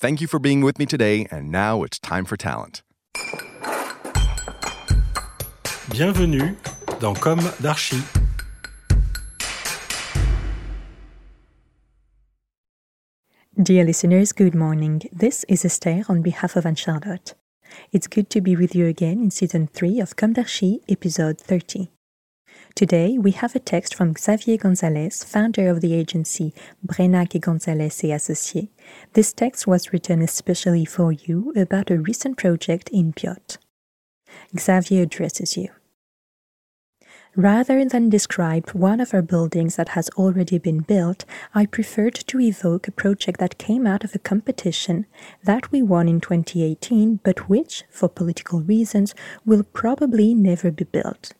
Thank you for being with me today, and now it's time for talent. Bienvenue dans Com d'Archi. Dear listeners, good morning. This is Esther on behalf of Anne Charlotte. It's good to be with you again in season 3 of Com d'Archi, episode 30. Today, we have a text from Xavier Gonzalez, founder of the agency Brenac et Gonzalez et Associés. This text was written especially for you about a recent project in Biot. Xavier addresses you. Rather than describe one of our buildings that has already been built, I preferred to evoke a project that came out of a competition that we won in 2018, but which, for political reasons, will probably never be built.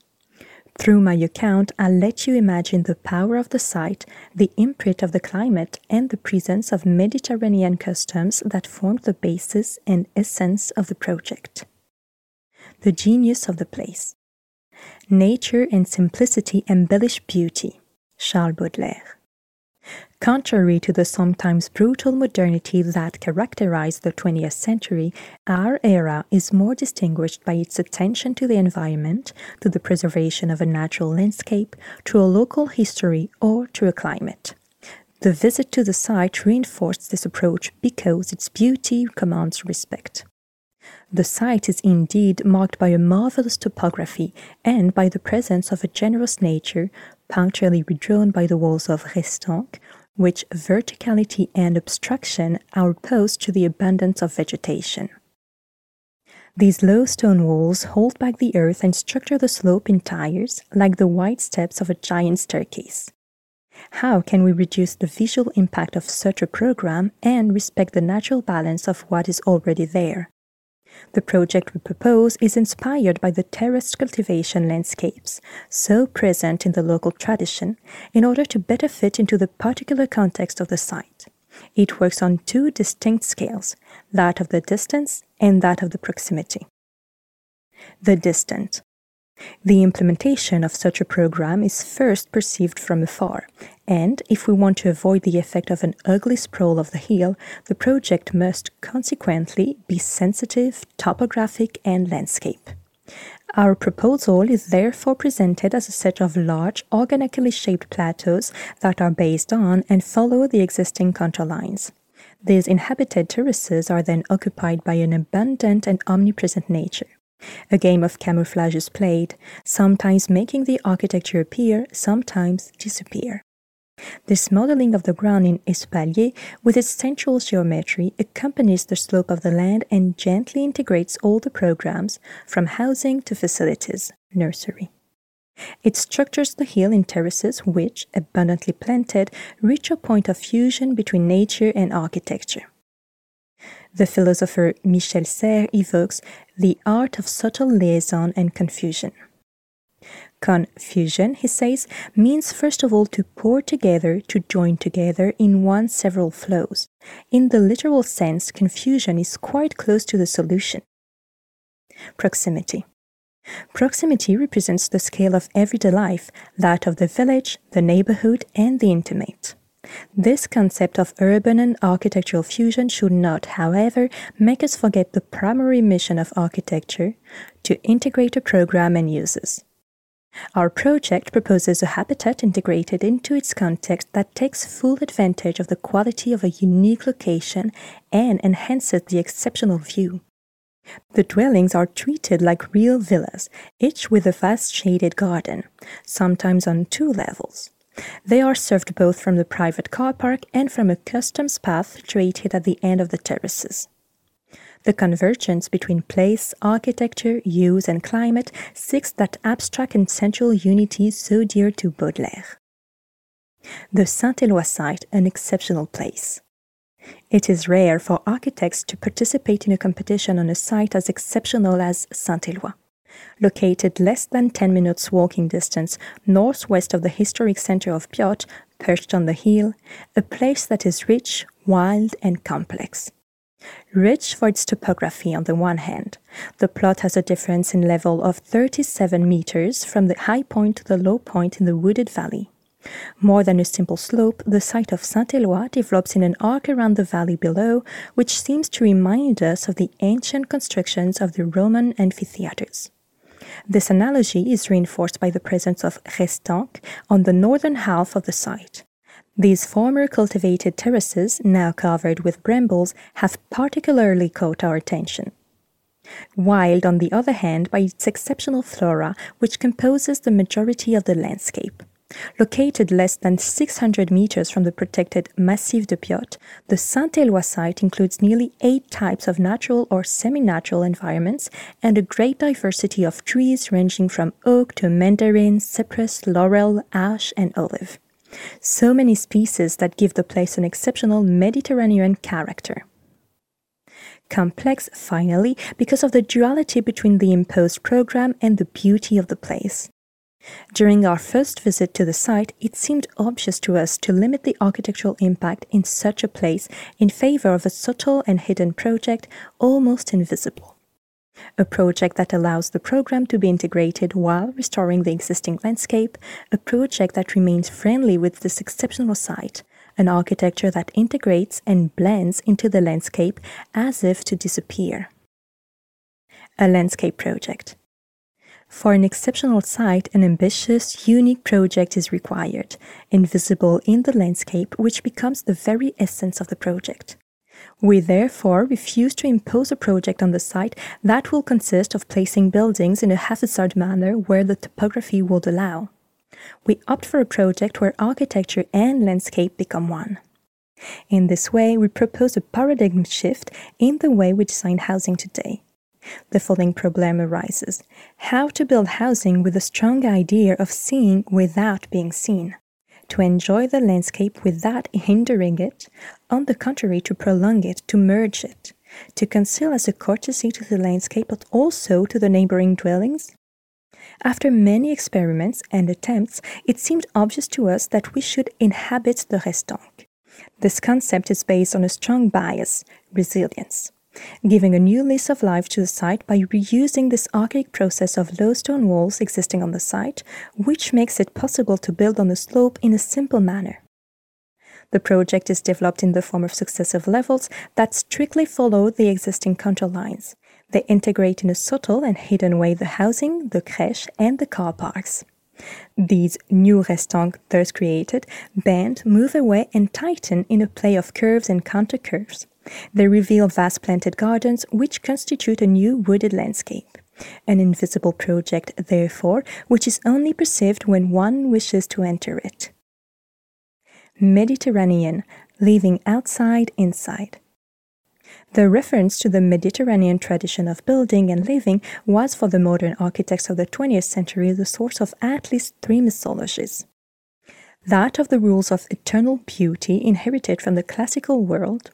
Through my account, I'll let you imagine the power of the site, the imprint of the climate, and the presence of Mediterranean customs that formed the basis and essence of the project. The genius of the place. Nature and simplicity embellish beauty. Charles Baudelaire. Contrary to the sometimes brutal modernity that characterized the 20th century, our era is more distinguished by its attention to the environment, to the preservation of a natural landscape, to a local history, or to a climate. The visit to the site reinforced this approach because its beauty commands respect. The site is indeed marked by a marvelous topography and by the presence of a generous nature, punctually redrawn by the walls of Restanques, which verticality and obstruction are opposed to the abundance of vegetation. These low stone walls hold back the earth and structure the slope in tiers like the wide steps of a giant staircase. How can we reduce the visual impact of such a program and respect the natural balance of what is already there? The project we propose is inspired by the terraced cultivation landscapes, so present in the local tradition, in order to better fit into the particular context of the site. It works on two distinct scales that of the distance and that of the proximity. The distant. The implementation of such a program is first perceived from afar, and if we want to avoid the effect of an ugly sprawl of the hill, the project must consequently be sensitive, topographic, and landscape. Our proposal is therefore presented as a set of large, organically shaped plateaus that are based on and follow the existing contour lines. These inhabited terraces are then occupied by an abundant and omnipresent nature. A game of camouflage is played, sometimes making the architecture appear, sometimes disappear. This modeling of the ground in espalier, with its central geometry, accompanies the slope of the land and gently integrates all the programs, from housing to facilities, nursery. It structures the hill in terraces which, abundantly planted, reach a point of fusion between nature and architecture. The philosopher Michel Serres evokes the art of subtle liaison and confusion. Confusion, he says, means first of all to pour together, to join together in one several flows. In the literal sense, confusion is quite close to the solution. Proximity. Proximity represents the scale of everyday life, that of the village, the neighborhood, and the intimate. This concept of urban and architectural fusion should not, however, make us forget the primary mission of architecture to integrate a program and uses. Our project proposes a habitat integrated into its context that takes full advantage of the quality of a unique location and enhances the exceptional view. The dwellings are treated like real villas, each with a vast shaded garden, sometimes on two levels. They are served both from the private car park and from a customs path created at the end of the terraces. The convergence between place, architecture, use, and climate seeks that abstract and central unity so dear to Baudelaire. The Saint Éloi site, an exceptional place. It is rare for architects to participate in a competition on a site as exceptional as Saint-Éloi. Located less than 10 minutes walking distance northwest of the historic center of Biot, perched on the hill, a place that is rich, wild, and complex. Rich for its topography on the one hand, the plot has a difference in level of 37 meters from the high point to the low point in the wooded valley. More than a simple slope, the site of Saint-Éloi develops in an arc around the valley below, which seems to remind us of the ancient constructions of the Roman amphitheaters. This analogy is reinforced by the presence of restanques on the northern half of the site. These former cultivated terraces, now covered with brambles, have particularly caught our attention. Wild, on the other hand, by its exceptional flora, which composes the majority of the landscape. Located less than 600 meters from the protected Massif de Biot, the Saint-Éloi site includes nearly eight types of natural or semi-natural environments and a great diversity of trees ranging from oak to mandarin, cypress, laurel, ash, and olive. So many species that give the place an exceptional Mediterranean character complex, finally, because of the duality between the imposed program and the beauty of the place. During our first visit to the site, it seemed obvious to us to limit the architectural impact in such a place in favor of a subtle and hidden project almost invisible. A project that allows the program to be integrated while restoring the existing landscape, a project that remains friendly with this exceptional site, an architecture that integrates and blends into the landscape as if to disappear. A landscape project. For an exceptional site, an ambitious, unique project is required, invisible in the landscape, which becomes the very essence of the project. We therefore refuse to impose a project on the site that will consist of placing buildings in a haphazard manner where the topography would allow. We opt for a project where architecture and landscape become one. In this way, we propose a paradigm shift in the way we design housing today the following problem arises. How to build housing with a strong idea of seeing without being seen, to enjoy the landscape without hindering it, on the contrary, to prolong it, to merge it, to conceal as a courtesy to the landscape but also to the neighboring dwellings? After many experiments and attempts, it seemed obvious to us that we should inhabit the restanque. This concept is based on a strong bias, resilience giving a new lease of life to the site by reusing this archaic process of low stone walls existing on the site, which makes it possible to build on the slope in a simple manner. The project is developed in the form of successive levels that strictly follow the existing contour lines. They integrate in a subtle and hidden way the housing, the crèche, and the car parks. These new restanques thus created bend, move away, and tighten in a play of curves and counter curves. They reveal vast planted gardens which constitute a new wooded landscape. An invisible project, therefore, which is only perceived when one wishes to enter it. Mediterranean, living outside inside. The reference to the Mediterranean tradition of building and living was for the modern architects of the 20th century the source of at least three mythologies. That of the rules of eternal beauty inherited from the classical world,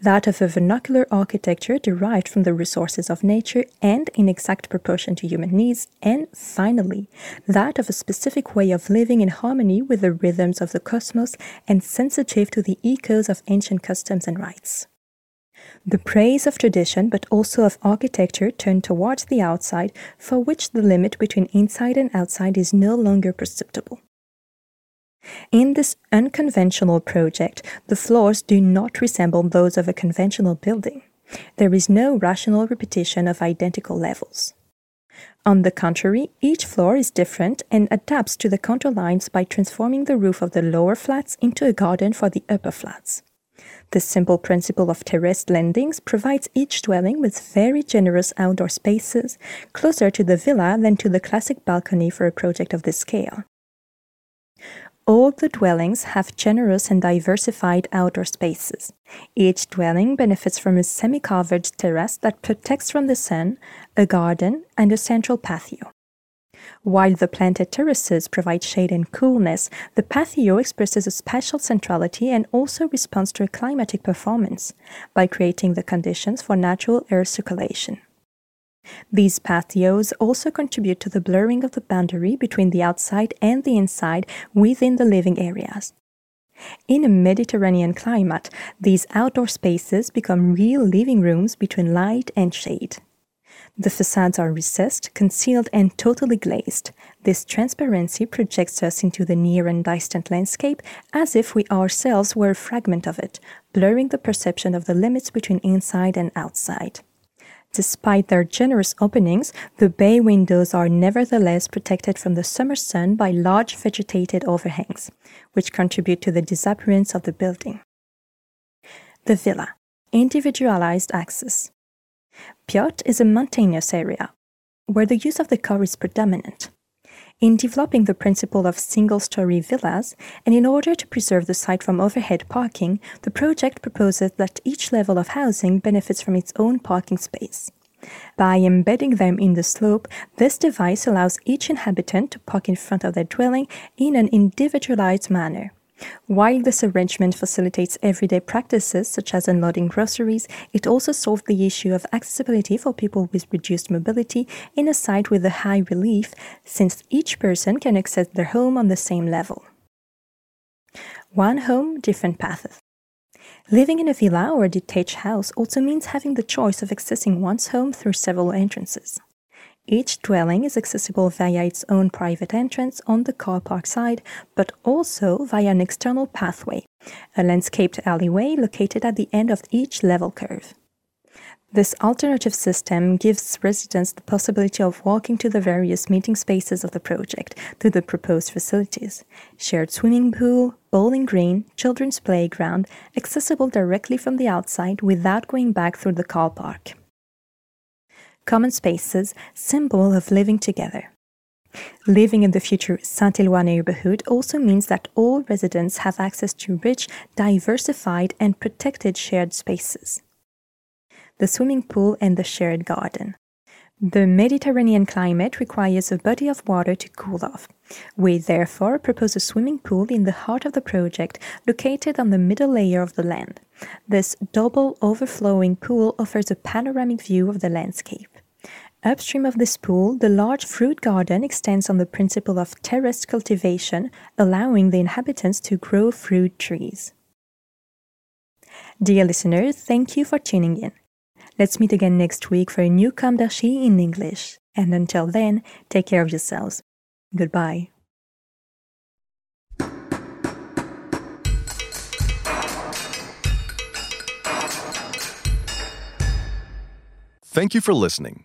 that of a vernacular architecture derived from the resources of nature and in exact proportion to human needs, and finally, that of a specific way of living in harmony with the rhythms of the cosmos and sensitive to the echoes of ancient customs and rites. The praise of tradition, but also of architecture, turned towards the outside, for which the limit between inside and outside is no longer perceptible. In this unconventional project, the floors do not resemble those of a conventional building. There is no rational repetition of identical levels. On the contrary, each floor is different and adapts to the contour lines by transforming the roof of the lower flats into a garden for the upper flats. The simple principle of terraced landings provides each dwelling with very generous outdoor spaces, closer to the villa than to the classic balcony for a project of this scale. All the dwellings have generous and diversified outdoor spaces. Each dwelling benefits from a semi covered terrace that protects from the sun, a garden, and a central patio. While the planted terraces provide shade and coolness, the patio expresses a spatial centrality and also responds to a climatic performance by creating the conditions for natural air circulation. These patios also contribute to the blurring of the boundary between the outside and the inside within the living areas. In a Mediterranean climate, these outdoor spaces become real living rooms between light and shade. The facades are recessed, concealed, and totally glazed. This transparency projects us into the near and distant landscape as if we ourselves were a fragment of it, blurring the perception of the limits between inside and outside. Despite their generous openings, the bay windows are nevertheless protected from the summer sun by large vegetated overhangs, which contribute to the disappearance of the building. The villa, individualized access. Biot is a mountainous area where the use of the car is predominant. In developing the principle of single story villas, and in order to preserve the site from overhead parking, the project proposes that each level of housing benefits from its own parking space. By embedding them in the slope, this device allows each inhabitant to park in front of their dwelling in an individualized manner. While this arrangement facilitates everyday practices such as unloading groceries, it also solved the issue of accessibility for people with reduced mobility in a site with a high relief, since each person can access their home on the same level. One home, different paths. Living in a villa or a detached house also means having the choice of accessing one's home through several entrances. Each dwelling is accessible via its own private entrance on the car park side, but also via an external pathway, a landscaped alleyway located at the end of each level curve. This alternative system gives residents the possibility of walking to the various meeting spaces of the project through the proposed facilities shared swimming pool, bowling green, children's playground, accessible directly from the outside without going back through the car park common spaces, symbol of living together. Living in the future Saint-Éloi neighborhood also means that all residents have access to rich, diversified, and protected shared spaces. The swimming pool and the shared garden. The Mediterranean climate requires a body of water to cool off. We therefore propose a swimming pool in the heart of the project, located on the middle layer of the land. This double overflowing pool offers a panoramic view of the landscape. Upstream of this pool, the large fruit garden extends on the principle of terraced cultivation, allowing the inhabitants to grow fruit trees. Dear listeners, thank you for tuning in. Let's meet again next week for a new Com d'Archi in English. And until then, take care of yourselves. Goodbye. Thank you for listening.